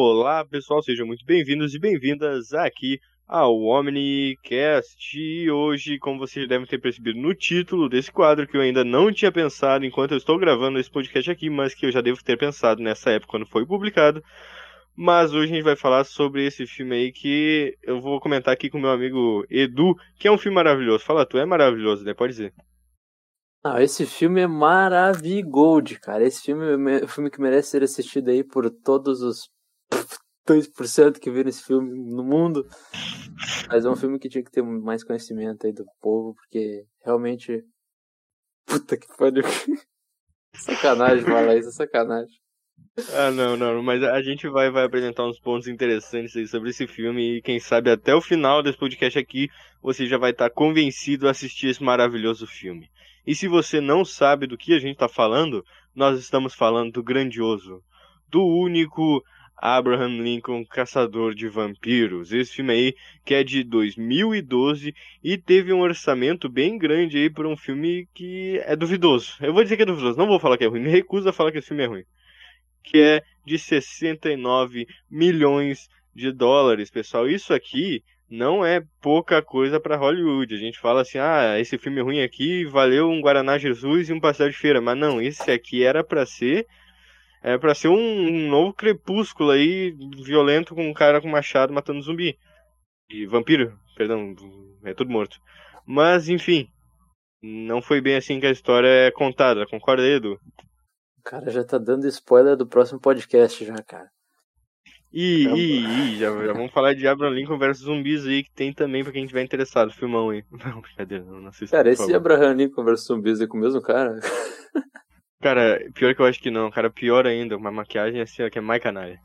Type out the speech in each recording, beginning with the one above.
Olá pessoal, sejam muito bem-vindos e bem-vindas aqui ao Omnicast. E hoje, como vocês devem ter percebido no título desse quadro, que eu ainda não tinha pensado enquanto eu estou gravando esse podcast aqui, mas que eu já devo ter pensado nessa época quando foi publicado. Mas hoje a gente vai falar sobre esse filme aí que eu vou comentar aqui com meu amigo Edu, que é um filme maravilhoso. Fala tu, é maravilhoso, né? Pode dizer. Ah, esse filme é maravilhoso, cara. Esse filme é um filme que merece ser assistido aí por todos os 2% que viram esse filme no mundo. Mas é um filme que tinha que ter mais conhecimento aí do povo, porque realmente. Puta que pariu. sacanagem falar isso, é sacanagem. Ah, não, não, mas a gente vai, vai apresentar uns pontos interessantes aí sobre esse filme e quem sabe até o final desse podcast aqui você já vai estar convencido a assistir esse maravilhoso filme. E se você não sabe do que a gente está falando, nós estamos falando do grandioso, do único Abraham Lincoln Caçador de Vampiros. Esse filme aí que é de 2012 e teve um orçamento bem grande aí para um filme que é duvidoso. Eu vou dizer que é duvidoso, não vou falar que é ruim, me recuso a falar que esse filme é ruim. Que é de 69 milhões de dólares, pessoal. Isso aqui não é pouca coisa para Hollywood. A gente fala assim: "Ah, esse filme ruim aqui, valeu um Guaraná Jesus e um pastel de feira". Mas não, esse aqui era para ser é para ser um, um, novo crepúsculo aí, violento, com um cara com machado matando zumbi. E vampiro, perdão, é tudo morto. Mas, enfim, não foi bem assim que a história é contada, concorda aí, Edu? O cara já tá dando spoiler do próximo podcast já, cara. E, e, e já, já, vamos falar de Abraham Lincoln versus zumbis aí, que tem também pra quem tiver interessado, filmão aí. Não, brincadeira, não, não assista. Cara, esse Abraham Lincoln versus zumbis é com o mesmo cara? Cara, pior que eu acho que não, cara, pior ainda, uma maquiagem assim, que é mais canalha.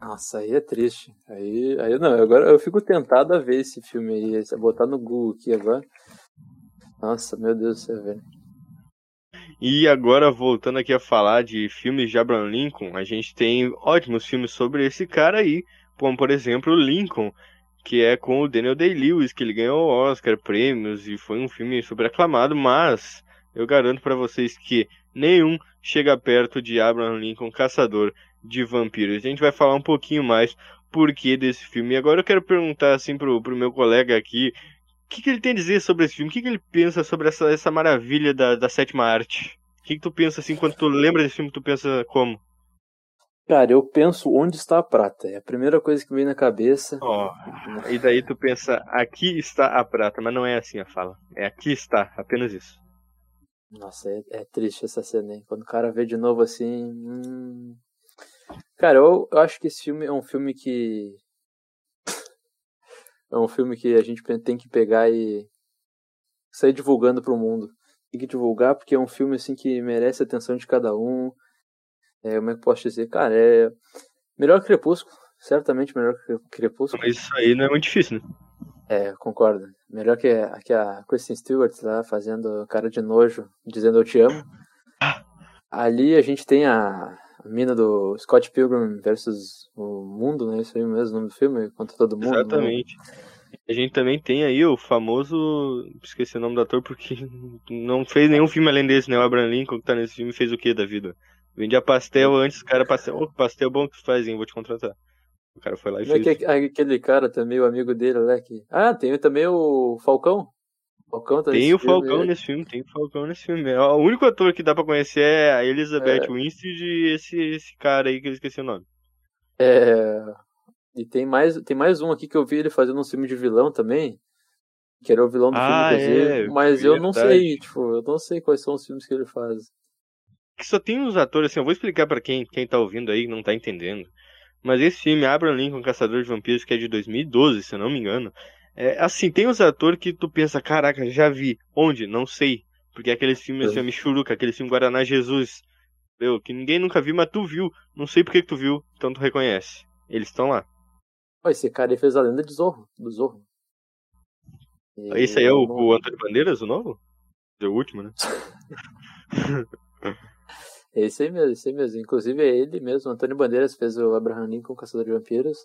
Nossa, aí é triste. Aí, aí não, agora eu fico tentado a ver esse filme aí, botar no Google aqui agora. Nossa, meu Deus do céu, velho. E agora, voltando aqui a falar de filmes de Abraham Lincoln, a gente tem ótimos filmes sobre esse cara aí, como por exemplo Lincoln, que é com o Daniel Day-Lewis, que ele ganhou Oscar, prêmios e foi um filme super aclamado, mas eu garanto para vocês que nenhum chega perto de Abraham Lincoln, Caçador de Vampiros. A gente vai falar um pouquinho mais porquê desse filme. E agora eu quero perguntar assim pro, pro meu colega aqui, o que, que ele tem a dizer sobre esse filme? O que, que ele pensa sobre essa, essa maravilha da, da sétima arte? O que, que tu pensa assim, quando tu lembra desse filme, tu pensa como? Cara, eu penso onde está a prata. É a primeira coisa que vem na cabeça. Oh, e daí tu pensa, aqui está a prata, mas não é assim a fala. É aqui está, apenas isso. Nossa, é, é, triste essa cena, hein? Quando o cara vê de novo assim. Hum... Cara, eu, eu acho que esse filme é um filme que. é um filme que a gente tem que pegar e sair divulgando pro mundo. Tem que divulgar porque é um filme assim que merece a atenção de cada um. É, como é que eu posso dizer? Cara, é. Melhor que Crepúsculo. Certamente melhor que Crepúsculo. Mas isso aí não é muito difícil, né? É, concordo. Melhor que, que a Kristen Stewart lá fazendo cara de nojo, dizendo eu te amo. Ali a gente tem a, mina do Scott Pilgrim versus o mundo, né? Isso aí mesmo, o nome do filme, contra todo mundo. Né? Exatamente. Né? A gente também tem aí o famoso. Esqueci o nome do ator porque não fez nenhum filme além desse, né? O Abraham Lincoln que tá nesse filme fez o que da vida? Vendia pastel antes, o cara pastel. Oh, pastel bom que tu faz, hein? Vou te contratar. O cara foi lá e Não fez. É que, aquele cara também, o amigo dele, né? Que... Ah, tem também o Falcão. Falcão tá tem o Falcão filme, nesse filme, tem o Falcão nesse filme. É, o único ator que dá pra conhecer é a Elizabeth é... Winstead e esse, esse cara aí que eu esqueci o nome. É. E tem mais, tem mais um aqui que eu vi ele fazendo um filme de vilão também. Que era o vilão do ah, filme é, mas verdade. eu não sei, tipo, eu não sei quais são os filmes que ele faz. Que só tem uns atores, assim, eu vou explicar para quem, quem tá ouvindo aí e não tá entendendo. Mas esse filme, Abraham Lincoln, Caçador de Vampiros, que é de 2012, se eu não me engano, é, assim, tem os atores que tu pensa, caraca, já vi. Onde? Não sei. Porque é aqueles filmes assim, Michuruca, aquele filme Guaraná Jesus. Entendeu? Que ninguém nunca viu, mas tu viu. Não sei porque que tu viu, então tu reconhece. Eles estão lá. esse cara aí fez a lenda de Zorro, do Zorro. E... Esse aí é o, o Antônio Bandeiras, o novo? É o último, né? Esse aí mesmo, esse aí mesmo. Inclusive é ele mesmo, Antônio Bandeiras fez o Abraham Lincoln, Caçador de Vampiros.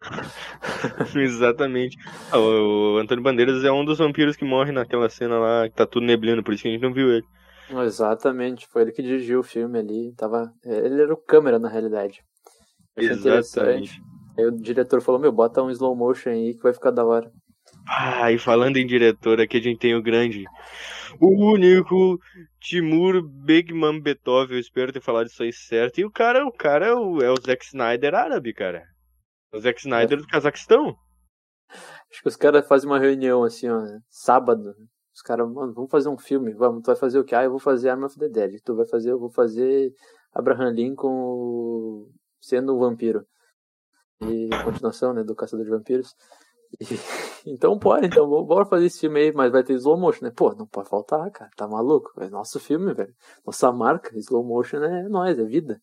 Exatamente. Ah, o Antônio Bandeiras é um dos vampiros que morre naquela cena lá, que tá tudo neblino, por isso que a gente não viu ele. Exatamente, foi ele que dirigiu o filme ali. Tava... Ele era o câmera na realidade. Exatamente. Aí o diretor falou, meu, bota um slow motion aí que vai ficar da hora. Ah, e falando em diretor, aqui a gente tem o grande, o único Timur Begman Beethoven, eu espero ter falado isso aí certo. E o cara, o cara é o, é o Zack Snyder árabe, cara. O Zack Snyder é. do Cazaquistão. Acho que os caras fazem uma reunião assim, ó, sábado. Os caras, mano, vamos fazer um filme, vamos, tu vai fazer o quê? Ah, eu vou fazer Arm of the Dead. Tu vai fazer, eu vou fazer Abraham Lincoln sendo um vampiro. E continuação, né, do Caçador de Vampiros. Então pode, então bora fazer esse filme aí, mas vai ter slow motion, né? Pô, não pode faltar, cara, tá maluco? É nosso filme, velho. Nossa marca, slow motion é nós, é vida.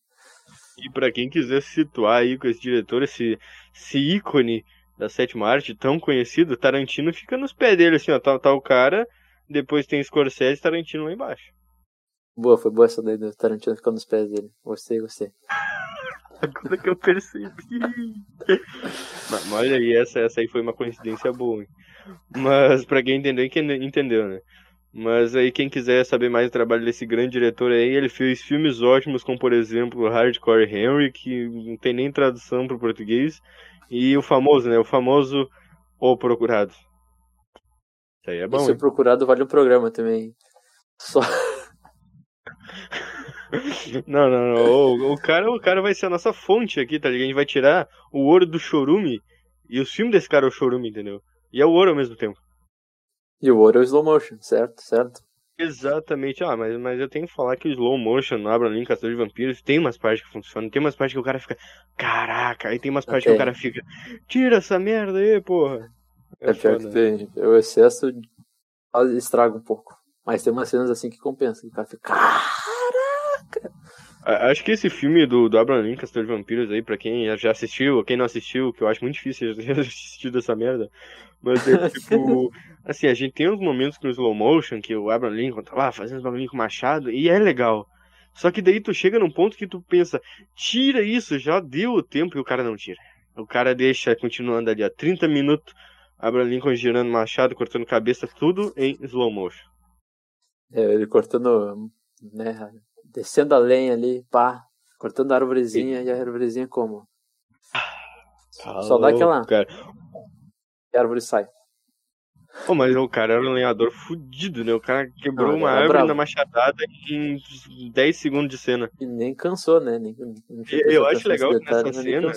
E para quem quiser se situar aí com esse diretor, esse, esse ícone da sétima arte tão conhecido, Tarantino fica nos pés dele, assim, ó, tá, tá o cara, depois tem Scorsese e Tarantino lá embaixo. Boa, foi boa essa daí do Tarantino ficando nos pés dele. Gostei, gostei. Agora que eu percebi. mas, olha aí, essa, essa aí foi uma coincidência boa. Hein? Mas pra quem entendeu, entendeu, né? Mas aí quem quiser saber mais do trabalho desse grande diretor aí, ele fez filmes ótimos, como por exemplo Hardcore Henry, que não tem nem tradução para o português, e o famoso, né? O famoso O Procurado. Isso aí é bom. Esse O Procurado vale um programa também. Só. Não, não, não. O, o, cara, o cara vai ser a nossa fonte aqui, tá ligado? A gente vai tirar o ouro do chorume. E o filme desse cara é o chorume, entendeu? E é o ouro ao mesmo tempo. E o ouro é o slow motion, certo? Certo. Exatamente. Ah, mas, mas eu tenho que falar que o slow motion no Abraham Lincoln Caçador de Vampiros tem umas partes que funcionam, tem umas partes que o cara fica, caraca, aí tem umas partes okay. que o cara fica, tira essa merda aí, porra. É, é pior que tem. O excesso estraga um pouco. Mas tem umas cenas assim que compensa, que o cara fica, caraca. Acho que esse filme do, do Abraham Lincoln, Caçador de Vampiros aí, pra quem já assistiu, ou quem não assistiu, que eu acho muito difícil assistir dessa merda, mas é tipo, assim, a gente tem uns momentos com slow motion, que o Abraham Lincoln tá lá fazendo os bagulhinhos com machado, e é legal. Só que daí tu chega num ponto que tu pensa, tira isso, já deu o tempo e o cara não tira. O cara deixa continuando ali, ó, 30 minutos, Abraham Lincoln girando machado, cortando cabeça, tudo em slow motion. É, ele cortando, né, descendo a lenha ali, pá, cortando a árvorezinha, e, e a árvorezinha como? Tá Só dá aquela... Cara a árvore sai. Pô, mas o cara era um lenhador fudido, né? O cara quebrou Não, uma árvore bravo. na machadada em 10 segundos de cena. E nem cansou, né? Nem, eu acho legal que nessa cena.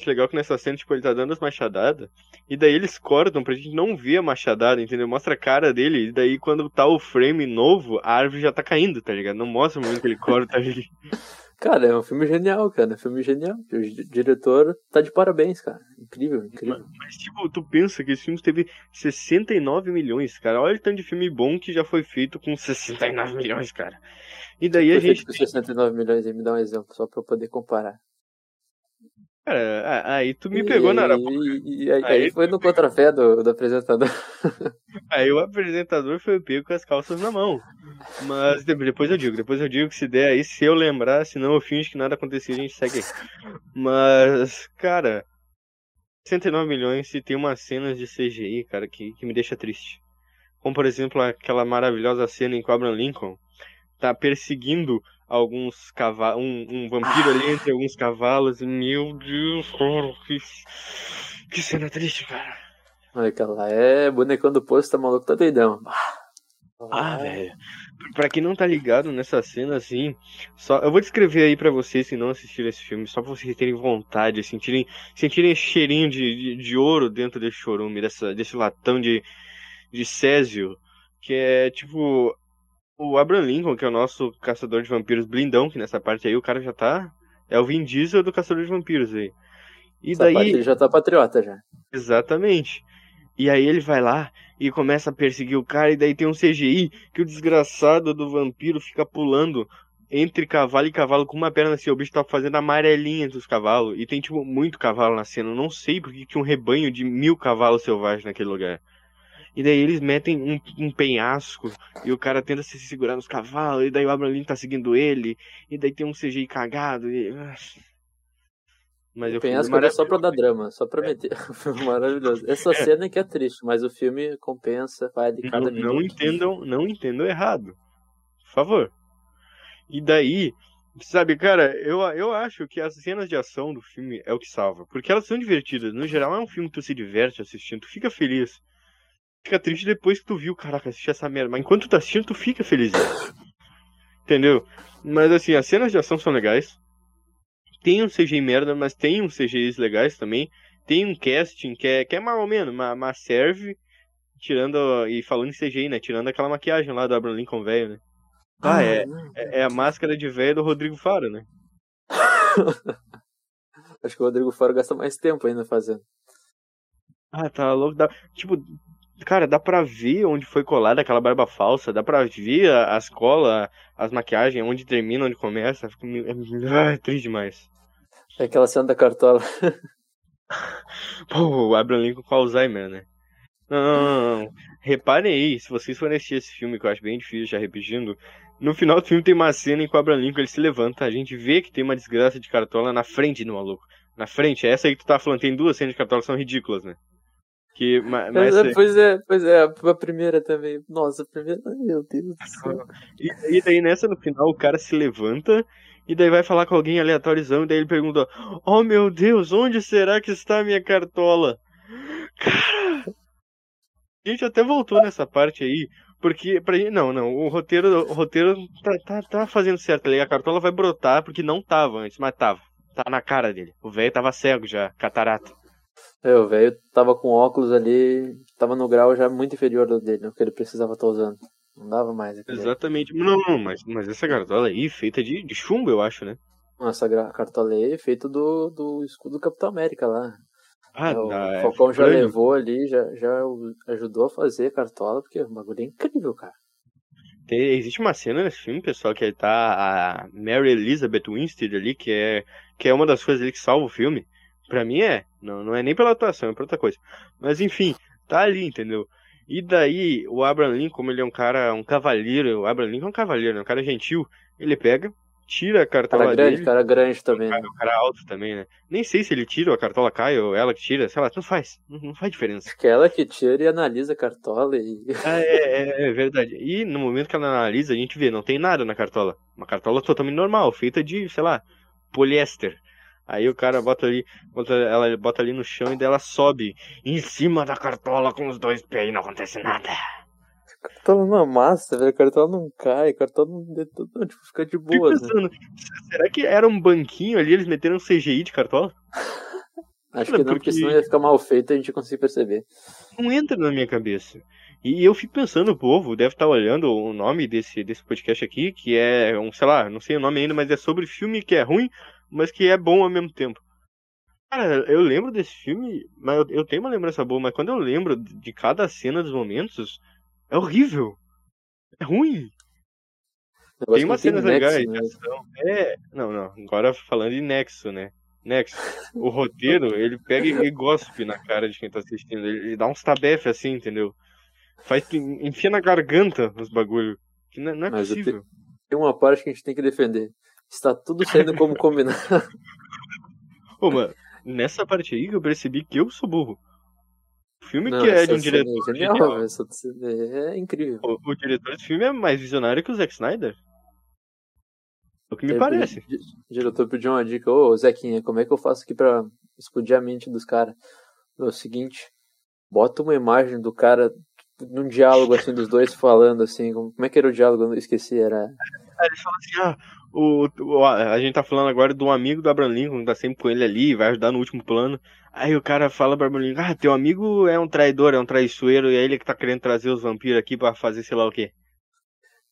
Acho legal que nessa cena, tipo, ele tá dando as machadadas. E daí eles cortam pra gente não ver a machadada, entendeu? Mostra a cara dele. E daí quando tá o frame novo, a árvore já tá caindo, tá ligado? Não mostra o momento que ele corta ele. Cara, é um filme genial, cara. É um filme genial. O diretor tá de parabéns, cara. Incrível, incrível. Mas, mas, tipo, tu pensa que esse filme teve 69 milhões, cara. Olha o tanto de filme bom que já foi feito com 69 milhões, cara. E daí a gente. Com 69 milhões aí, me dá um exemplo, só pra eu poder comparar. Cara, aí tu me pegou e, na hora. E, aí, aí, foi no contrafé do, do apresentador. Aí o apresentador foi pego com as calças na mão. Mas depois eu digo, depois eu digo que se der aí, se eu lembrar, senão eu finge que nada aconteceu, a gente segue aí. Mas, cara, 109 milhões e tem umas cenas de CGI, cara, que, que me deixa triste. Como, por exemplo, aquela maravilhosa cena em Cobra Lincoln, tá perseguindo alguns cavalos, um, um, vampiro ali entre alguns cavalos. E, meu Deus, cara, que, que cena triste, cara. Olha, aquela é bonecão do posto, tá maluco, tá doidão. Ah, velho. Pra quem não tá ligado nessa cena, assim, só eu vou descrever aí para vocês se não assistiram esse filme, só pra vocês terem vontade, sentirem, sentirem cheirinho de, de, de ouro dentro desse chorume, dessa, desse latão de, de Césio, que é tipo o Abraham Lincoln, que é o nosso caçador de vampiros blindão, que nessa parte aí o cara já tá. É o Vin Diesel do caçador de vampiros aí. E Essa daí. Parte ele já tá patriota já. Exatamente. E aí ele vai lá e começa a perseguir o cara, e daí tem um CGI que o desgraçado do vampiro fica pulando entre cavalo e cavalo com uma perna assim. O bicho tá fazendo amarelinha entre os cavalos. E tem, tipo, muito cavalo na cena. Eu não sei porque tinha um rebanho de mil cavalos selvagens naquele lugar. E daí eles metem um, um, penhasco e o cara tenta se segurar nos cavalos, e daí o Abraham tá seguindo ele, e daí tem um CGI cagado. E... Mas o penhasco é só pra dar drama, só pra é. meter. Maravilhoso. Essa é. cena é que é triste, mas o filme compensa, vai de cada não, minuto. Não entendam, não entendam errado. Por favor. E daí, Sabe, cara, eu, eu acho que as cenas de ação do filme é o que salva. Porque elas são divertidas. No geral, é um filme que tu se diverte assistindo, tu fica feliz. Fica triste depois que tu viu, caraca, assisti essa merda. Mas enquanto tu tá assistindo, tu fica feliz. Entendeu? Mas assim, as cenas de ação são legais. Tem um CGI merda, mas tem uns CGIs legais também. Tem um casting que é, que é mais ou menos, mas, mas serve. Tirando. E falando em CGI, né? Tirando aquela maquiagem lá do Abraham Lincoln velho, né? Ah, ah é, é, é, a máscara de velho do Rodrigo Faro, né? Acho que o Rodrigo Faro gasta mais tempo ainda fazendo. Ah, tá louco. Dá, tipo, cara, dá pra ver onde foi colada aquela barba falsa, dá pra ver as colas, as maquiagens, onde termina, onde começa. Fico. É triste demais. É aquela cena da cartola. Pô, o Abraham Lincoln com Alzheimer, né? Não, não, não, não. Reparem aí, se vocês forem assistir esse filme, que eu acho bem difícil já repetindo, no final do filme tem uma cena em que o Abraham Lincoln ele se levanta, a gente vê que tem uma desgraça de cartola na frente do maluco. Na frente, essa aí que tu tá falando, tem duas cenas de cartola que são ridículas, né? Que, mas, mas, é, pois é, pois é, a primeira também. Nossa, a primeira, meu Deus do céu. E, e daí nessa no final o cara se levanta e daí vai falar com alguém aleatorizão e daí ele pergunta: Oh meu Deus, onde será que está a minha cartola? Cara, a gente até voltou nessa parte aí, porque, pra não, não, o roteiro, o roteiro tá, tá, tá fazendo certo ali. A cartola vai brotar porque não tava antes, mas tava. Tá na cara dele. O velho tava cego já, catarata. É, o velho tava com óculos ali, tava no grau já muito inferior do dele, o que ele precisava estar tá usando. Não dava mais. Exatamente. Não, não, mas, mas essa cartola aí, feita de, de chumbo, eu acho, né? Essa cartola aí é feita do, do escudo do Capitão América lá. Ah, é, o é, Falcão já levou ali, já, já ajudou a fazer a cartola, porque o bagulho é incrível, cara. Tem, existe uma cena nesse filme, pessoal, que tá a Mary Elizabeth Winstead ali, que é, que é uma das coisas ali que salva o filme. Pra mim é, não, não é nem pela atuação, é por outra coisa. Mas enfim, tá ali, entendeu? E daí, o Abraham Lincoln, como ele é um cara, um cavalheiro, o Abraham Lincoln é um cavalheiro, né? um cara gentil, ele pega, tira a cartola cara grande, dele. Cara grande também. Cara, o cara alto também, né? Nem sei se ele tira ou a cartola cai ou ela que tira, sei lá, não faz. Não, faz diferença. Acho que ela que tira e analisa a cartola e. Ah, é, é, é, verdade. E no momento que ela analisa, a gente vê, não tem nada na cartola. Uma cartola totalmente normal, feita de, sei lá, poliéster. Aí o cara bota ali, bota, ela bota ali no chão e dela sobe em cima da cartola com os dois pés e não acontece nada cartola não amassa, velho. A cartola não cai, cartola não, não tipo, fica de boa. Né? Pensando, né? Será que era um banquinho ali, eles meteram um CGI de cartola? Acho que não, porque... porque senão ia ficar mal feito e a gente ia conseguir perceber. Não entra na minha cabeça. E eu fico pensando, o povo deve estar olhando o nome desse, desse podcast aqui, que é um, sei lá, não sei o nome ainda, mas é sobre filme que é ruim, mas que é bom ao mesmo tempo. Cara, eu lembro desse filme, mas eu, eu tenho uma lembrança boa, mas quando eu lembro de cada cena dos momentos, é horrível. É ruim. Tem umas cenas legais né? É, não, não. Agora falando de Nexo, né? Nexo. O roteiro, ele pega e gospe na cara de quem tá assistindo. Ele, dá uns tabef assim, entendeu? Faz, enfia na garganta os bagulho. Que não, não é Mas possível. Tem uma parte que a gente tem que defender. Está tudo saindo como combinado. Ô, mano, nessa parte aí que eu percebi que eu sou burro filme não, que é de um diretor. É, genial, é incrível. O, o, diretor desse filme é mais visionário que o Zack Snyder. É o que me parece. O diretor pediu uma dica: Ô Zequinha, como é que eu faço aqui pra explodir a mente dos caras? É o seguinte: bota uma imagem do cara num diálogo assim dos dois falando assim. Como é que era o diálogo? Eu esqueci, era. É, ele fala assim: ah, o, o, a gente tá falando agora de um amigo do Abraham Lincoln, que tá sempre com ele ali, vai ajudar no último plano. Aí o cara fala pra Abraham Lincoln, ah, teu amigo é um traidor, é um traiçoeiro, e é ele que tá querendo trazer os vampiros aqui para fazer sei lá o quê.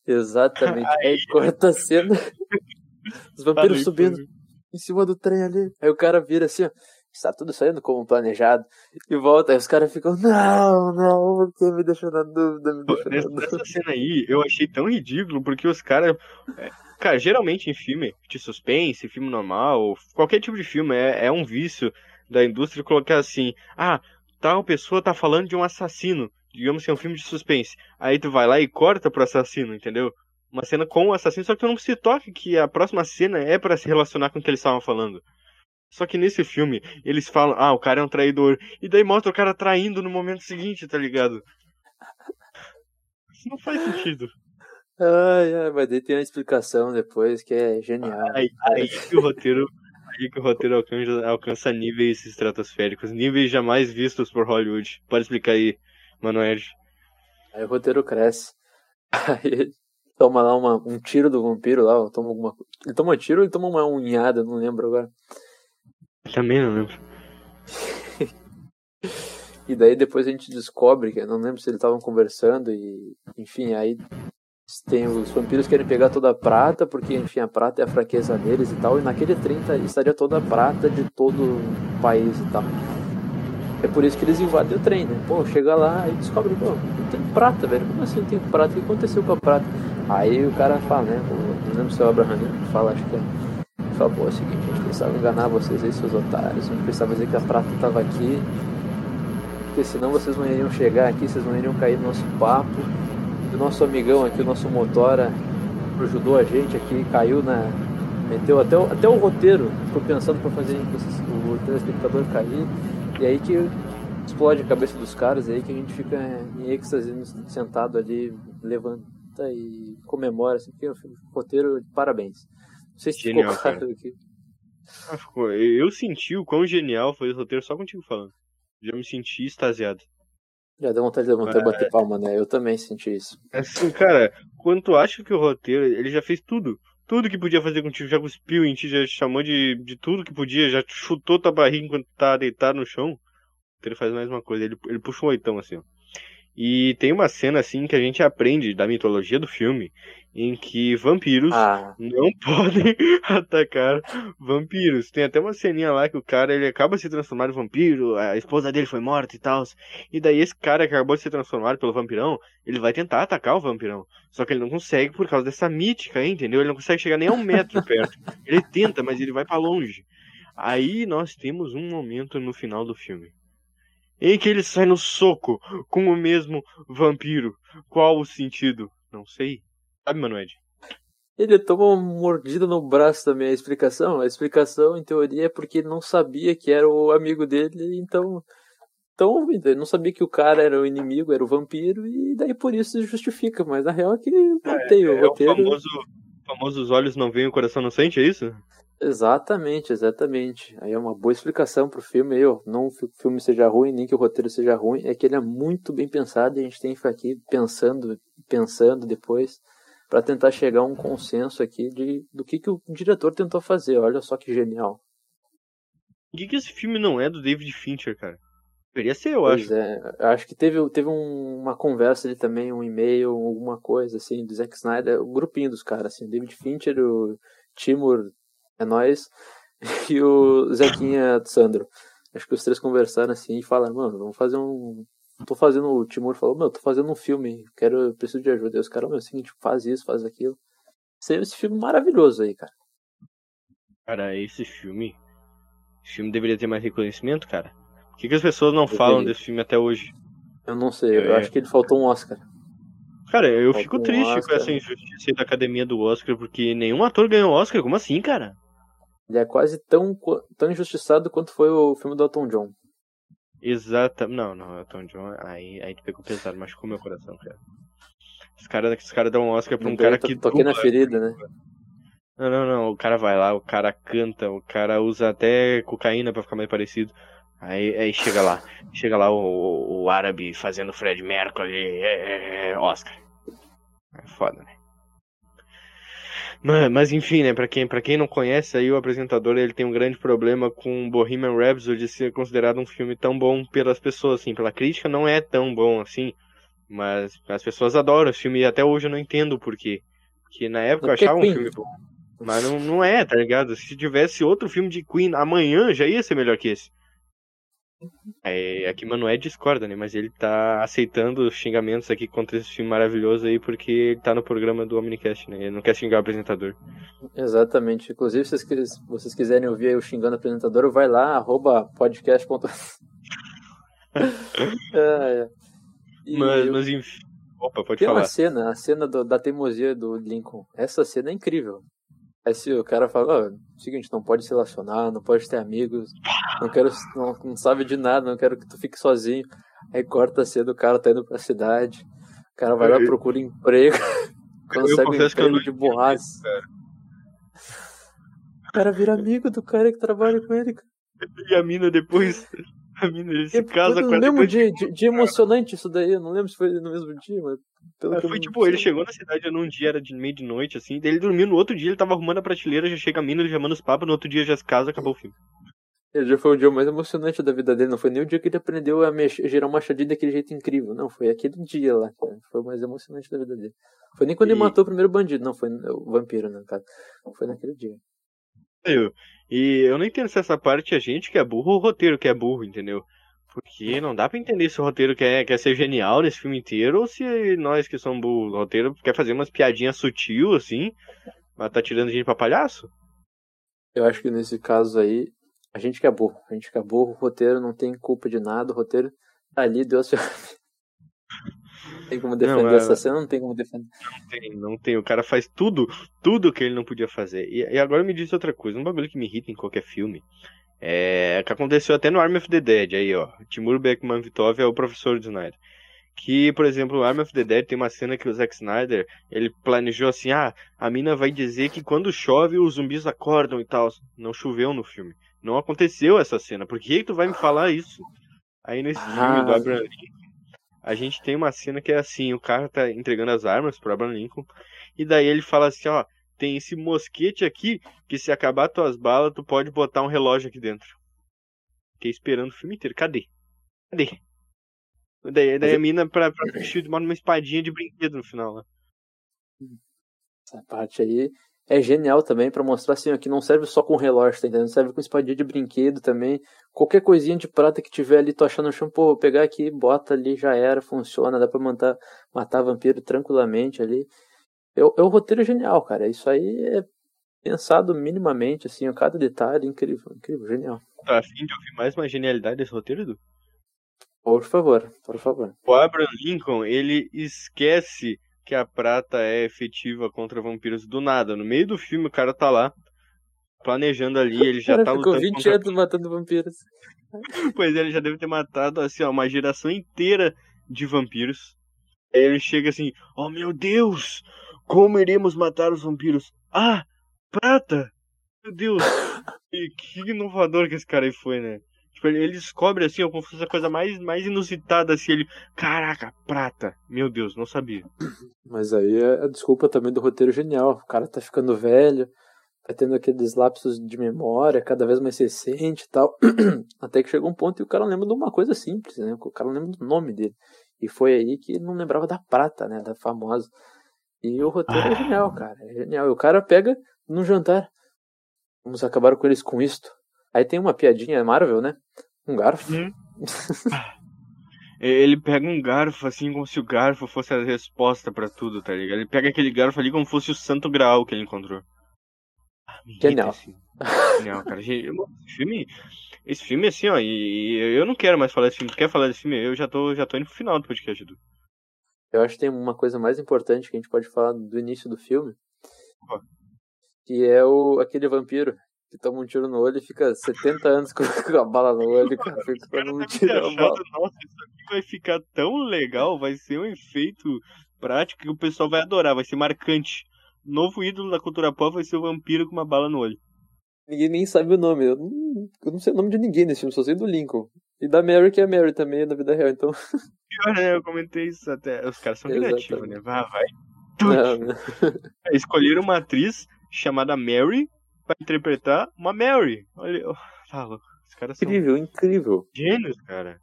Exatamente. Aí, Aí corta a cena, os vampiros tá subindo em cima do trem ali. Aí o cara vira assim, ó, está tudo saindo como planejado. E volta, aí os caras ficam, não, não, porque me deixou na dúvida, me deixou nessa, na dúvida. Essa cena aí eu achei tão ridículo, porque os caras é, Cara, geralmente em filme de suspense, filme normal, qualquer tipo de filme, é, é um vício da indústria colocar assim: ah, tal pessoa tá falando de um assassino. Digamos que é um filme de suspense. Aí tu vai lá e corta pro assassino, entendeu? Uma cena com o assassino, só que tu não se toca que a próxima cena é para se relacionar com o que eles estavam falando. Só que nesse filme, eles falam, ah, o cara é um traidor. E daí mostra o cara traindo no momento seguinte, tá ligado? Isso não faz sentido. Ai, ai, mas daí tem uma explicação depois que é genial. Aí, aí que o roteiro. Aí que o roteiro alcança, alcança níveis estratosféricos, níveis jamais vistos por Hollywood. Pode explicar aí, Manoel. Aí o roteiro cresce. Aí toma lá uma, um tiro do vampiro lá, toma alguma Ele toma um tiro ou ele toma uma unhada, não lembro agora. Também não lembro. e daí depois a gente descobre que não lembro se eles estavam conversando e enfim, aí tem os vampiros querem pegar toda a prata, porque enfim, a prata é a fraqueza deles e tal, e naquele 30 estaria toda a prata de todo o país e tal. É por isso que eles invadem o trem, né? Pô, chega lá e descobre, pô, não tem prata, velho. Como assim não tem prata? O que aconteceu com a prata? Aí o cara fala, né? não lembro se é o Abraham fala, acho que é. Ele fala, pô, é o seguinte, a gente precisava enganar vocês aí, seus otários. A gente precisava dizer que a prata tava aqui. Porque senão vocês não iriam chegar aqui, vocês não iriam cair no nosso papo. O nosso amigão aqui, o nosso motora, ajudou a gente aqui, caiu na. Meteu até o, até o roteiro, ficou pensando para fazer o telespectador cair. E aí que explode a cabeça dos caras, aí que a gente fica em êxtase sentado ali, levanta e comemora, assim, que é um roteiro parabéns. Não sei se Genial, ficou claro aqui. Ah, ficou. Eu senti o quão genial foi esse roteiro só contigo falando. Já me senti extasiado. Já deu vontade de levantar e bater palma, né? Eu também senti isso. Assim, cara, quando tu acha que o roteiro, ele já fez tudo. Tudo que podia fazer contigo, já cuspiu em ti, já chamou de, de tudo que podia, já chutou tua barriga enquanto tá deitado no chão. Ele faz mais uma coisa, ele, ele puxa um oitão assim, ó. E tem uma cena assim que a gente aprende da mitologia do filme, em que vampiros Ah, não podem atacar vampiros. Tem até uma ceninha lá que o cara ele acaba se transformando em vampiro, a esposa dele foi morta e tal. E daí esse cara que acabou de ser transformado pelo vampirão, ele vai tentar atacar o vampirão. Só que ele não consegue por causa dessa mítica aí, entendeu? Ele não consegue chegar nem a um metro perto. Ele tenta, mas ele vai pra longe. Aí nós temos um momento no final do filme. Em que ele sai no soco com o mesmo vampiro. Qual o sentido? Não sei. Sabe, Manoel? ele toma uma mordida no braço também. A explicação? A explicação, em teoria, é porque ele não sabia que era o amigo dele, então. Então, ele não sabia que o cara era o inimigo, era o vampiro, e daí por isso se justifica. Mas na real é que não tem o É o roteiro. famoso, famoso os olhos não veem, o coração não sente, é isso? Exatamente, exatamente. Aí é uma boa explicação pro filme aí, ó. Não que o filme seja ruim, nem que o roteiro seja ruim, é que ele é muito bem pensado e a gente tem que ficar aqui pensando, pensando depois para tentar chegar a um consenso aqui de do que, que o diretor tentou fazer. Olha só que genial. Por que, que esse filme não é do David Fincher, cara? Deveria ser, eu Pois acho. é, acho que teve, teve um- uma conversa ali também, um e-mail, alguma coisa assim, do Zack Snyder, o grupinho dos caras, assim, o David Fincher, o Timur, é nós, e o Zequinha Sandro. Acho que os três conversaram assim e falaram, mano, vamos fazer um. Tô fazendo. O Timur falou, meu, tô fazendo um filme, quero, eu preciso de ajuda. E os caras, meu, é o seguinte, faz isso, faz aquilo. Saiu esse filme maravilhoso aí, cara. Cara, esse filme. Esse filme deveria ter mais reconhecimento, cara. Por que, que as pessoas não falam Deveria. desse filme até hoje? Eu não sei, eu É. acho que ele faltou um Oscar. Cara, eu Faltou fico um triste com Oscar. essa injustiça aí da academia do Oscar, porque nenhum ator ganhou Oscar. Como assim, cara? Ele é quase tão, tão injustiçado quanto foi o filme do Elton John. Exata. Não, não, Elton John. Aí, aí tu pegou pesado, machucou meu coração, cara. Os caras os cara dão um Oscar pra um cara que. toquei na ferida, né? Não, não, não. O cara vai lá, o cara canta, o cara usa até cocaína pra ficar mais parecido. Aí, aí chega lá, chega lá o, o, o árabe fazendo Fred Mercury, é, é, é, Oscar. É foda, né? Mas, mas enfim, né, pra quem, pra quem não conhece, aí o apresentador ele tem um grande problema com Bohemian Rhapsody ser considerado um filme tão bom pelas pessoas, assim, pela crítica não é tão bom assim, mas as pessoas adoram esse filme e até hoje eu não entendo o porquê. Porque na época eu é achava um Queen. filme bom. Mas não, não é, tá ligado? Se tivesse outro filme de Queen amanhã, já ia ser melhor que esse. É, aqui Manoel discorda, né? Mas ele tá aceitando os xingamentos aqui contra esse filme maravilhoso aí porque ele tá no programa do Omnicast, né? Ele não quer xingar o apresentador. Exatamente. Inclusive, se vocês, vocês quiserem ouvir aí o xingando apresentador, vai lá, arroba podcast. É, é. Mas, eu- mas enfim. Opa, pode tem falar. uma cena, a cena do- da teimosia do Lincoln. Essa cena é incrível. Aí se o cara fala, ó, seguinte, não pode se relacionar, não pode ter amigos, não quero, não, não sabe de nada, não quero que tu fique sozinho. Aí corta cena, o cara tá indo pra cidade, o cara vai lá, É. procura emprego. consegue um emprego de borracha. O cara vira amigo do cara que trabalha com ele. E a mina depois. A mina ele se casa com ela. mesmo depois- dia, dia, dia emocionante isso daí, eu não lembro se foi no mesmo dia, mas pelo É, Foi tipo, ele chegou na cidade num dia, era de meio de noite, assim, daí ele dormiu no outro dia, ele tava arrumando a prateleira, já chega a mina, ele já manda os papos, no outro dia já se casa, acabou o filme. Ele já foi o dia mais emocionante da vida dele, não foi nem o dia que ele aprendeu a mexer, girar um machadinho daquele jeito incrível, não, foi aquele dia lá, cara, foi o mais emocionante da vida dele. Foi nem quando ele E- matou o primeiro bandido, não, foi o vampiro, né, cara, foi naquele dia. Eu, e eu não entendo se essa parte é a gente que é burro ou o roteiro que é burro, entendeu? Porque não dá pra entender se o roteiro quer, quer ser genial nesse filme inteiro ou se nós que somos burros, o roteiro quer fazer umas piadinhas sutil, assim, mas tá tirando a gente pra palhaço. Eu acho que nesse caso aí, a gente que é burro, a gente que é burro, o roteiro não tem culpa de nada, o roteiro tá ali, Deus Não tem como defender Não, é- essa cena, não tem como defender. Não tem, não tem. O cara faz tudo, tudo que ele não podia fazer. E, e agora me diz outra coisa, um bagulho que me irrita em qualquer filme. É que aconteceu até no Army of the Dead, aí ó. Timur Beckman Vitov é o professor do Snyder. Que, por exemplo, no Army of the Dead tem uma cena que o Zack Snyder, ele planejou assim, ah, a mina vai dizer que quando chove os zumbis acordam e tal. Não choveu no filme. Não aconteceu essa cena. Por que tu vai me falar isso? Aí nesse filme do Ah. Abraham Lincoln, a gente tem uma cena que é assim, o cara tá entregando as armas pro Abraham Lincoln, e daí ele fala assim, ó, tem esse mosquete aqui, que se acabar tuas balas, tu pode botar um relógio aqui dentro. Fiquei esperando o filme inteiro. Cadê? Cadê? Daí, daí a mina pra, pra Shield manda uma espadinha de brinquedo no final lá. Essa parte aí é genial também pra mostrar assim, ó, que não serve só com relógio, tá entendendo? Serve com espadinha de brinquedo também. Qualquer coisinha de prata que tiver ali, tu achar no chão, pô, vou pegar aqui, bota ali, já era, funciona, dá pra matar, matar vampiro tranquilamente ali. É, o- é o roteiro genial, cara. Isso aí é pensado minimamente, assim, ó, cada detalhe incrível, incrível, genial. Tá afim de ouvir mais uma genialidade desse roteiro, Edu? Por favor, por favor. O Abraham Lincoln, ele esquece que a prata é efetiva contra vampiros do nada. No meio do filme, o cara tá lá, planejando ali, ele já cara tá ficou lutando 20 contra... anos matando vampiros. Pois é, ele já deve ter matado, assim, ó, uma geração inteira de vampiros. Aí ele chega assim, oh meu Deus, como iremos matar os vampiros? Ah, prata! Meu Deus! E que inovador que esse cara aí foi, né? Tipo, ele, descobre assim, como se fosse a coisa mais, mais inusitada, assim, ele, caraca, prata! Meu Deus, não sabia. Mas aí é a desculpa também do roteiro genial. O cara tá ficando velho, vai tendo aqueles lapsos de memória cada vez mais recente e tal. Até que chegou um ponto e o cara lembra de uma coisa simples, né? O cara lembra do nome dele. E foi aí que ele não lembrava da prata, né? Da famosa. E o roteiro é genial, cara. É genial. E o cara pega no jantar. Vamos acabar com eles com isto. Aí tem uma piadinha Marvel, né? Um garfo. Uhum. Ele pega um garfo, assim, como se o garfo fosse a resposta pra tudo, tá ligado? Ele pega aquele garfo ali como fosse o santo graal que ele encontrou. Ah, Genial. esse- Genial, cara. Esse filme, esse filme, assim, ó, e, e eu não quero mais falar desse filme. Tu quer falar desse filme? Eu já tô, já tô indo pro final do podcast, Edu. Eu acho que tem uma coisa mais importante que a gente pode falar do início do filme. Opa. Que é o aquele vampiro que toma um tiro no olho e fica 70 anos com a bala no olho, cara. Fica cara ter tira a achado, bala. nossa, isso aqui vai ficar tão legal, vai ser um efeito prático que o pessoal vai adorar, vai ser marcante. Novo ídolo da cultura pop vai ser o vampiro com uma bala no olho. Ninguém nem sabe o nome. Eu não, eu não sei o nome de ninguém nesse filme, só sei do Lincoln. E da Mary, que é Mary também na vida real, então. Pior, né? Eu comentei isso até. Os caras são criativos, né? Vai, vai. Não, não. Escolheram uma atriz chamada Mary pra interpretar uma Mary. Olha, oh, tá louco. Os caras são Incrível, incrível. gênios, cara.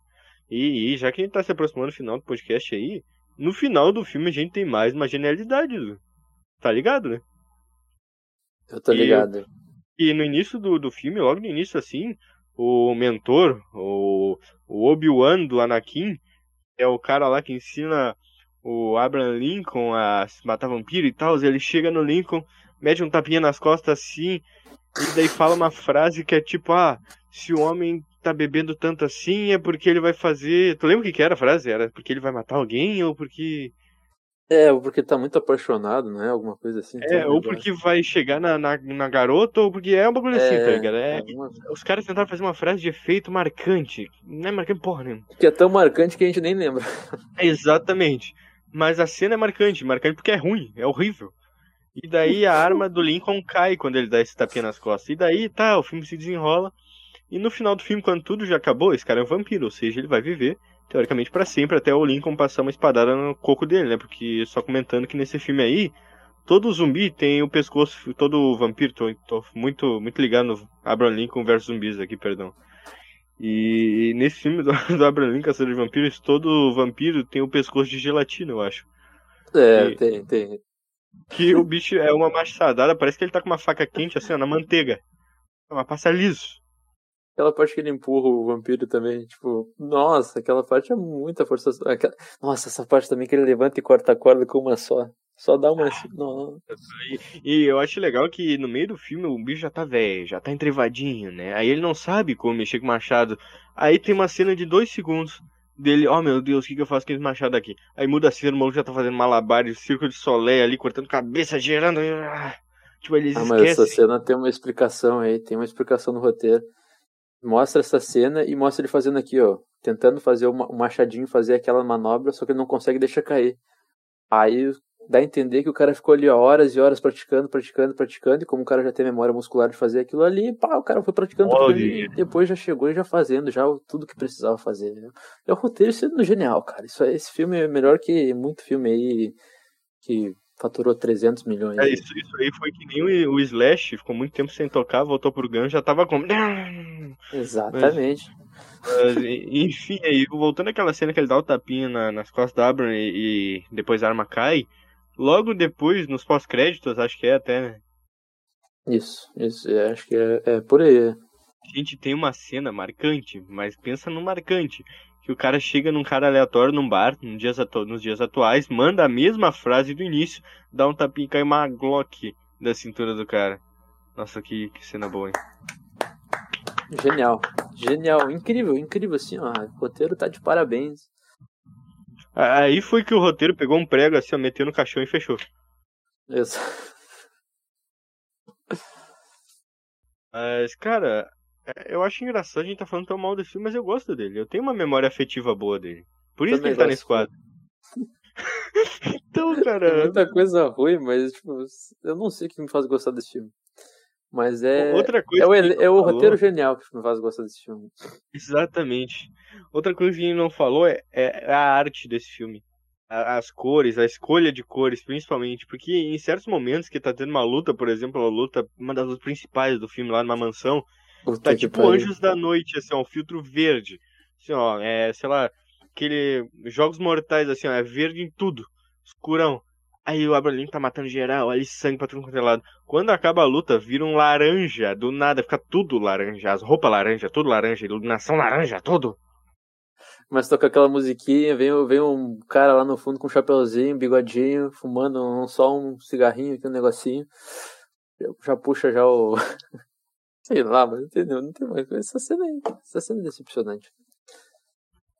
E, e já que a gente tá se aproximando do final do podcast aí, no final do filme a gente tem mais uma genialidade. Tá ligado, né? Eu tô E ligado. E no início do, do filme, logo no início, assim, o mentor, o, o Obi-Wan do Anakin, é o cara lá que ensina o Abraham Lincoln a se matar vampiro e tal. Ele chega no Lincoln, mete um tapinha nas costas assim, e daí fala uma frase que é tipo: Ah, se o homem tá bebendo tanto assim é porque ele vai fazer. Tu lembra o que, que era a frase? Era porque ele vai matar alguém ou porque. É, ou porque tá muito apaixonado, não é? Alguma coisa assim. É, então, ou agora. porque vai chegar na, na, na garota, ou porque é um bagulho assim, tá ligado? É, Os caras tentaram fazer uma frase de efeito marcante. Não é marcante porra nenhuma. Que é tão marcante que a gente nem lembra. É, exatamente. Mas a cena é marcante, marcante porque é ruim, é horrível. E daí a arma do Lincoln cai quando ele dá esse tapinha nas costas. E daí tá, o filme se desenrola. E no final do filme, quando tudo já acabou, esse cara é um vampiro, ou seja, ele vai viver, teoricamente, para sempre, até o Lincoln passar uma espadada no coco dele, né? Porque só comentando que nesse filme aí, todo zumbi tem o pescoço, todo vampiro, tô, tô muito, muito ligado no Abraham Lincoln versus zumbis aqui, perdão. E, nesse filme do, do Abraham Lincoln, Caçador de Vampiros, todo vampiro tem o pescoço de gelatina, eu acho. É, e, tem, tem. Que o bicho é uma machadada, parece que ele tá com uma faca quente assim, ó, na manteiga. É uma passa liso. Aquela parte que ele empurra o vampiro também, tipo, nossa, aquela parte é muita força. Aquela... Nossa, essa parte também que ele levanta e corta a corda com uma só. Só dá uma. Ah, não. E, e, eu acho legal que no meio do filme o bicho já tá velho, já tá entrevadinho, né? Aí ele não sabe como mexer com o machado. Aí tem uma cena de dois segundos dele, oh meu Deus, o que, que eu faço com esse machado aqui? Aí muda a cena, o maluco já tá fazendo malabares, círculo de solé ali, cortando cabeça, gerando. Ah, tipo, eles ah, mas essa cena tem uma explicação aí, tem uma explicação no roteiro. Mostra essa cena e mostra ele fazendo aqui, ó. Tentando fazer o machadinho, fazer aquela manobra, só que ele não consegue deixar cair. Aí dá a entender que o cara ficou ali ó, horas e horas praticando, praticando, praticando, e como o cara já tem memória muscular de fazer aquilo ali, pá, o cara foi praticando, praticando e depois já chegou e já fazendo já tudo que precisava fazer. É o roteiro sendo genial, cara. Isso, esse filme é melhor que muito filme aí que faturou 300 milhões. É, isso, isso aí foi que nem o, Slash, ficou muito tempo sem tocar, voltou pro Gun, já tava como... Exatamente. Mas, mas, enfim, aí, voltando àquela cena que ele dá o tapinha na, nas costas da Abram e, e depois a arma cai, Logo depois, nos pós-créditos, acho que é até, né? Isso, isso, é, acho que é, é por aí. É. A gente tem uma cena marcante, mas pensa no marcante. Que o cara chega num cara aleatório num bar, nos dias, atu nos dias atuais, manda a mesma frase do início, dá um tapinha e cai uma Glock da cintura do cara. Nossa, que, que cena boa, hein? Genial, genial, incrível, incrível assim, ó. O roteiro tá de parabéns. Aí foi que o roteiro pegou um prego assim, ó, meteu no caixão e fechou. Isso. Mas, cara, eu acho engraçado a gente tá falando tão mal desse filme, mas eu gosto dele. Eu tenho uma memória afetiva boa dele. Por isso Também que ele tá nesse quadro. então, cara. Tem muita coisa ruim, mas, tipo, eu não sei o que me faz gostar desse filme. Mas é. Outra coisa é o, é o roteiro genial que me faz gostar desse filme. Exatamente. Outra coisa que a gente não falou é, é a arte desse filme. As cores, a escolha de cores, principalmente. Porque em certos momentos que tá tendo uma luta, por exemplo, a luta, uma das lutas principais do filme lá numa mansão, Puta tá tipo pariu. Anjos da Noite, assim, ó, um filtro verde. Assim, ó, é, sei lá, aquele. Jogos Mortais, assim, ó, é verde em tudo. Escurão. Aí o Abraham tá matando geral, ali sangue pra tudo quanto é lado. Quando acaba a luta, vira um laranja, do nada, fica tudo laranja, as roupas laranja, tudo laranja, iluminação laranja, tudo. Mas toca aquela musiquinha, vem, vem um cara lá no fundo com um chapeuzinho, bigodinho, fumando um, só um cigarrinho aqui, um negocinho. Já puxa já o. Sei lá, mas entendeu? Não tem mais. Essa cena aí, essa cena é decepcionante.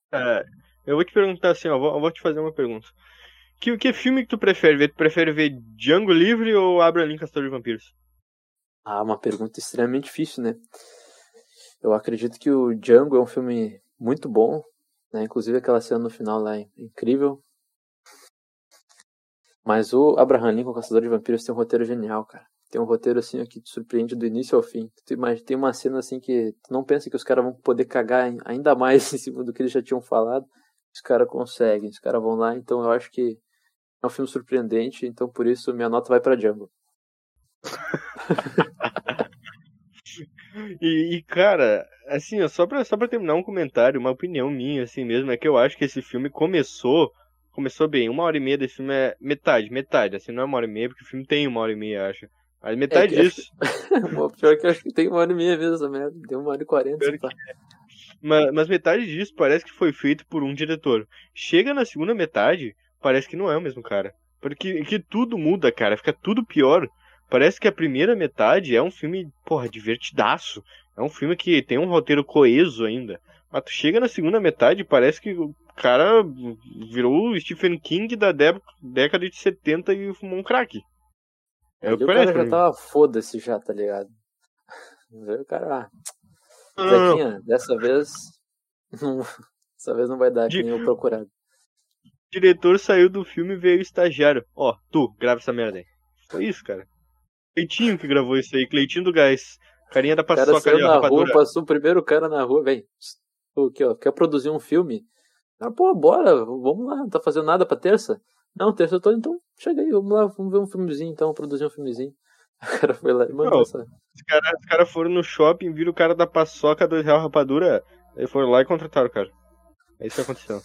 É, eu vou te perguntar assim, ó, vou, vou te fazer uma pergunta. Que, que filme que tu prefere ver? Tu prefere ver Django Livre ou Abraham Lincoln Caçador de Vampiros? Ah, uma pergunta extremamente difícil, né? Eu acredito que o Django é um filme muito bom, né? Inclusive aquela cena no final lá é incrível. Mas o Abraham Lincoln Caçador de Vampiros tem um roteiro genial, cara. Tem um roteiro assim que te surpreende do início ao fim. Mas tem uma cena assim que tu não pensa que os caras vão poder cagar ainda mais em cima do que eles já tinham falado. Os caras conseguem, os caras vão lá, então eu acho que é um filme surpreendente, então por isso minha nota vai para Django. e, e, cara, assim, só pra, só pra terminar um comentário, uma opinião minha, assim mesmo, é que eu acho que esse filme começou. Começou bem, uma hora e meia desse filme é metade, metade, assim, não é uma hora e meia, porque o filme tem uma hora e meia, acho. Mas metade é disso. pior que eu acho que tem uma hora e meia mesmo essa merda. Deu uma hora e quarenta. Mas, mas metade disso parece que foi feito por um diretor. Chega na segunda metade, parece que não é o mesmo cara. Porque que tudo muda, cara, fica tudo pior. Parece que a primeira metade é um filme, porra, divertidaço. É um filme que tem um roteiro coeso ainda. Mas tu chega na segunda metade parece que o cara virou o Stephen King da década de 70 e fumou um crack. É o cara já tava foda-se já, tá ligado? O cara, ah, Zequinha, dessa vez. Não, dessa vez não vai dar, que nem o procurado. diretor saiu do filme e veio o estagiário. Ó, tu, grava essa merda aí. Foi isso, cara. Cleitinho que gravou isso aí, Cleitinho do Gás. Carinha da paçoca cara saiu na rapadura. rua, passou o primeiro cara na rua, vem. Pô, Aqui, ó, quer produzir um filme? Ah, pô, bora, vamos lá, não tá fazendo nada pra terça? Não, terça eu tô, então chega aí, vamos lá, vamos ver um filmezinho, então, produzir um filmezinho. O cara foi lá e mandou essa. Os caras cara foram no shopping, viram o cara da paçoca, dois real rapadura, aí foram lá e contrataram o cara. É isso que aconteceu.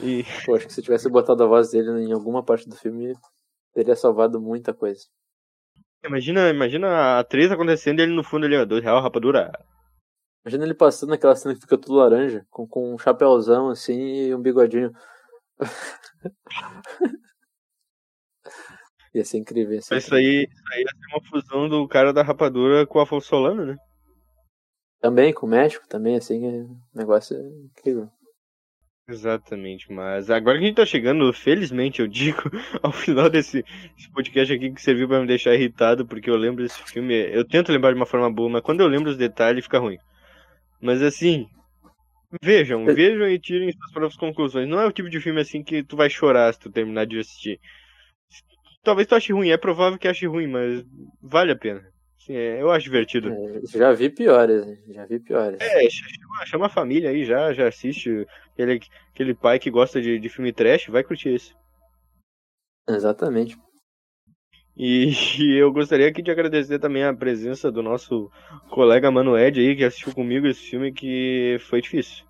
E Pô, acho que se tivesse botado a voz dele em alguma parte do filme, teria salvado muita coisa. imagina, imagina a atriz acontecendo e ele no fundo ali, ó, dois real rapadura. Imagina ele passando naquela cena que fica tudo laranja, com, com um chapéuzão assim e um bigodinho. ia ser incrível, ia ser Isso aí, isso aí ia ser uma fusão do cara da rapadura com o Afonso Solano, né? Também com o México, também, assim, é um negócio incrível. Exatamente, mas agora que a gente tá chegando, felizmente eu digo, ao final desse, desse podcast aqui que serviu pra me deixar irritado, porque eu lembro desse filme, eu tento lembrar de uma forma boa, mas quando eu lembro os detalhes fica ruim. Mas assim, vejam, vejam e tirem suas próprias conclusões. Não é o tipo de filme assim que tu vai chorar se tu terminar de assistir. Talvez tu ache ruim, é provável que ache ruim, mas vale a pena. Assim, é, eu acho divertido. É, já vi piores, já vi piores. É, chama, chama a família aí já, já assiste. Aquele, aquele pai que gosta de, de filme trash, vai curtir esse. Exatamente. E, eu gostaria aqui de agradecer também a presença do nosso colega Mano Ed aí, que assistiu comigo esse filme, que foi difícil.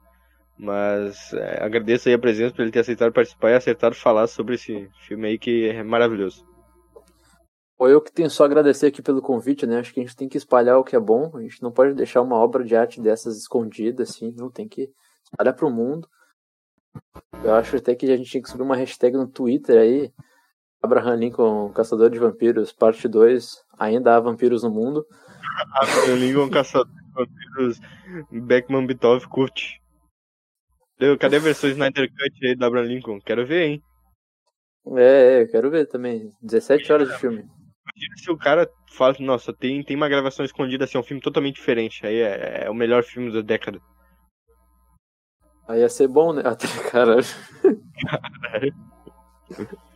Mas é, agradeço aí a presença por ele ter aceitado participar e acertado falar sobre esse filme aí, que é maravilhoso. Eu que tenho só agradecer aqui pelo convite, né? Acho que a gente tem que espalhar o que é bom. A gente não pode deixar uma obra de arte dessas escondida, assim. Não tem que espalhar pro mundo. Eu acho até que a gente tinha que subir uma hashtag no Twitter aí. Abraham Lincoln, Caçador de Vampiros, parte 2. Ainda há vampiros no mundo. Abraham Lincoln, Caçador de Vampiros, Beckman Bitov, curte. Cadê- a versão Snyder Cut aí do Abraham Lincoln? Quero ver, hein? É, é, eu quero ver também. 17 horas de filme. Imagina se o cara fala, nossa, tem, tem uma gravação escondida assim, é um filme totalmente diferente. Aí é, é o melhor filme da década. Aí ia ser bom, né? Até, caralho. Isso,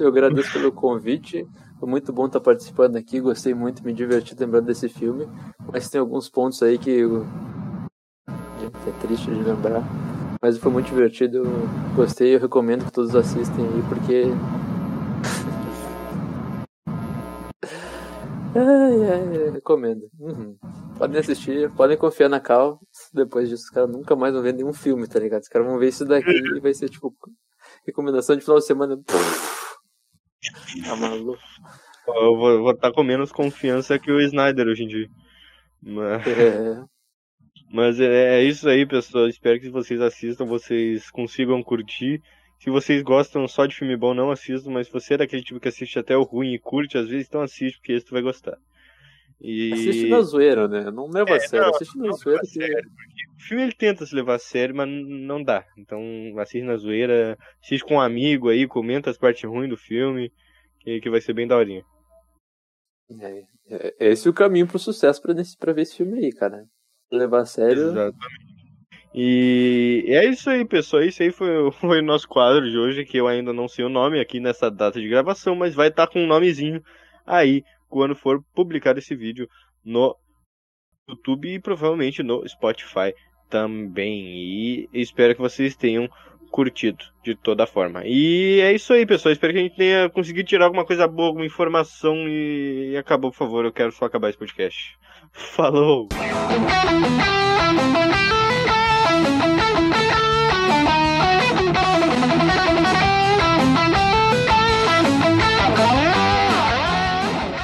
eu agradeço pelo convite. Foi muito bom estar participando aqui. Gostei muito, me diverti lembrando desse filme. Mas tem alguns pontos aí que eu... é triste de lembrar. Mas foi muito divertido. Gostei, eu recomendo que todos assistem aí, porque. Ai, ai, ai, recomendo. Uhum. Podem assistir, podem confiar na Cal. Depois disso, os caras nunca mais vão ver nenhum filme, tá ligado? Os caras vão ver isso daqui e vai ser tipo recomendação de final de semana. Tá maluco. Eu vou, estar com menos confiança que o Snyder hoje em dia. Mas, É, mas é, é isso aí, pessoal. Espero que vocês assistam, vocês consigam curtir. Se vocês gostam só de filme bom, não assistam, mas se você é daquele tipo que assiste até o ruim e curte, às vezes, então assiste, porque esse tu vai gostar. E... assiste na zoeira, né? Não leva a sério, não, assiste na zoeira que. sério. O filme ele tenta se levar a sério, mas não dá. Então assiste na zoeira, assiste com um amigo aí, comenta as partes ruins do filme, que, que vai ser bem daorinha. É, é, esse é o caminho pro sucesso pra, nesse, pra ver esse filme aí, cara. Levar a sério. Exatamente. E é isso aí, pessoal. Isso aí foi, foi o nosso quadro de hoje, que eu ainda não sei o nome aqui nessa data de gravação, mas vai estar com um nomezinho aí quando for publicado esse vídeo no YouTube e provavelmente no Spotify também. E espero que vocês tenham curtido de toda forma. E é isso aí, pessoal. Espero que a gente tenha conseguido tirar alguma coisa boa, alguma informação e, e acabou, por favor. Eu quero só acabar esse podcast. Falou!